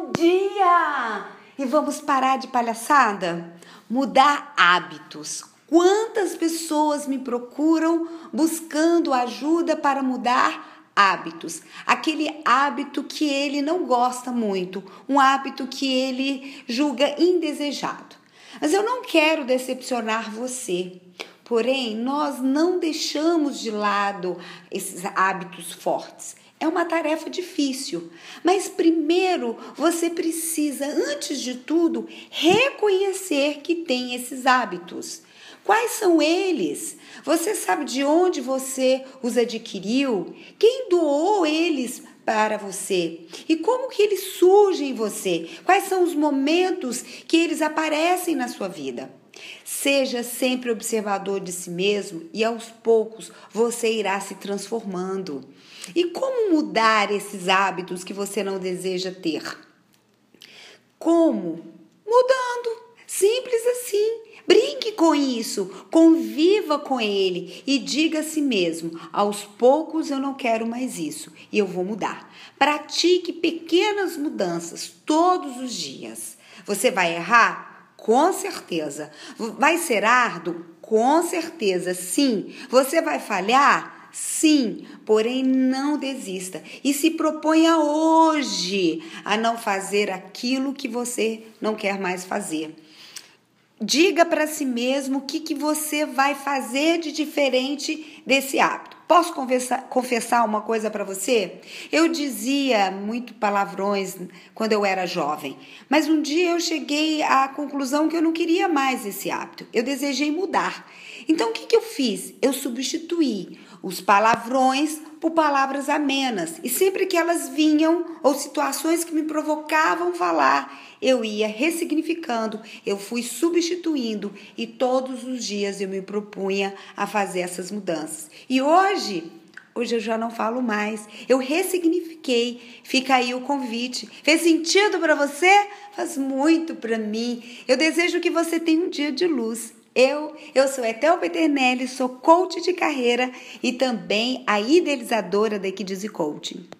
Bom dia! E vamos parar de palhaçada? Mudar hábitos. Quantas pessoas me procuram buscando ajuda para mudar hábitos? Aquele hábito que ele não gosta muito, um hábito que ele julga indesejado. Mas eu não quero decepcionar você. Porém, nós não deixamos de lado esses hábitos fortes. É uma tarefa difícil, mas primeiro você precisa, antes de tudo, reconhecer que tem esses hábitos. Quais são eles? Você sabe de onde você os adquiriu? Quem doou eles para você? E como que eles surgem em você? Quais são os momentos que eles aparecem na sua vida? Seja sempre observador de si mesmo e aos poucos você irá se transformando. E como mudar esses hábitos que você não deseja ter? Como? Mudando. Com isso, conviva com ele e diga a si mesmo: aos poucos eu não quero mais isso e eu vou mudar. Pratique pequenas mudanças todos os dias. Você vai errar? Com certeza. Vai ser árduo? Com certeza, sim. Você vai falhar? Sim, porém não desista e se proponha hoje a não fazer aquilo que você não quer mais fazer. Diga para si mesmo o que, que você vai fazer de diferente desse hábito. Posso confessar uma coisa para você? Eu dizia muito palavrões quando eu era jovem, mas um dia eu cheguei à conclusão que eu não queria mais esse hábito. Eu desejei mudar. Então o que, que eu fiz? Eu substituí os palavrões por palavras amenas. E sempre que elas vinham, ou situações que me provocavam falar, eu ia ressignificando, eu fui substituindo e todos os dias eu me propunha a fazer essas mudanças. E hoje, hoje eu já não falo mais. Eu ressignifiquei. Fica aí o convite. Fez sentido para você? Faz muito para mim. Eu desejo que você tenha um dia de luz. Eu, eu sou Etel Peternelli, sou coach de carreira e também a idealizadora da Equidize Coaching.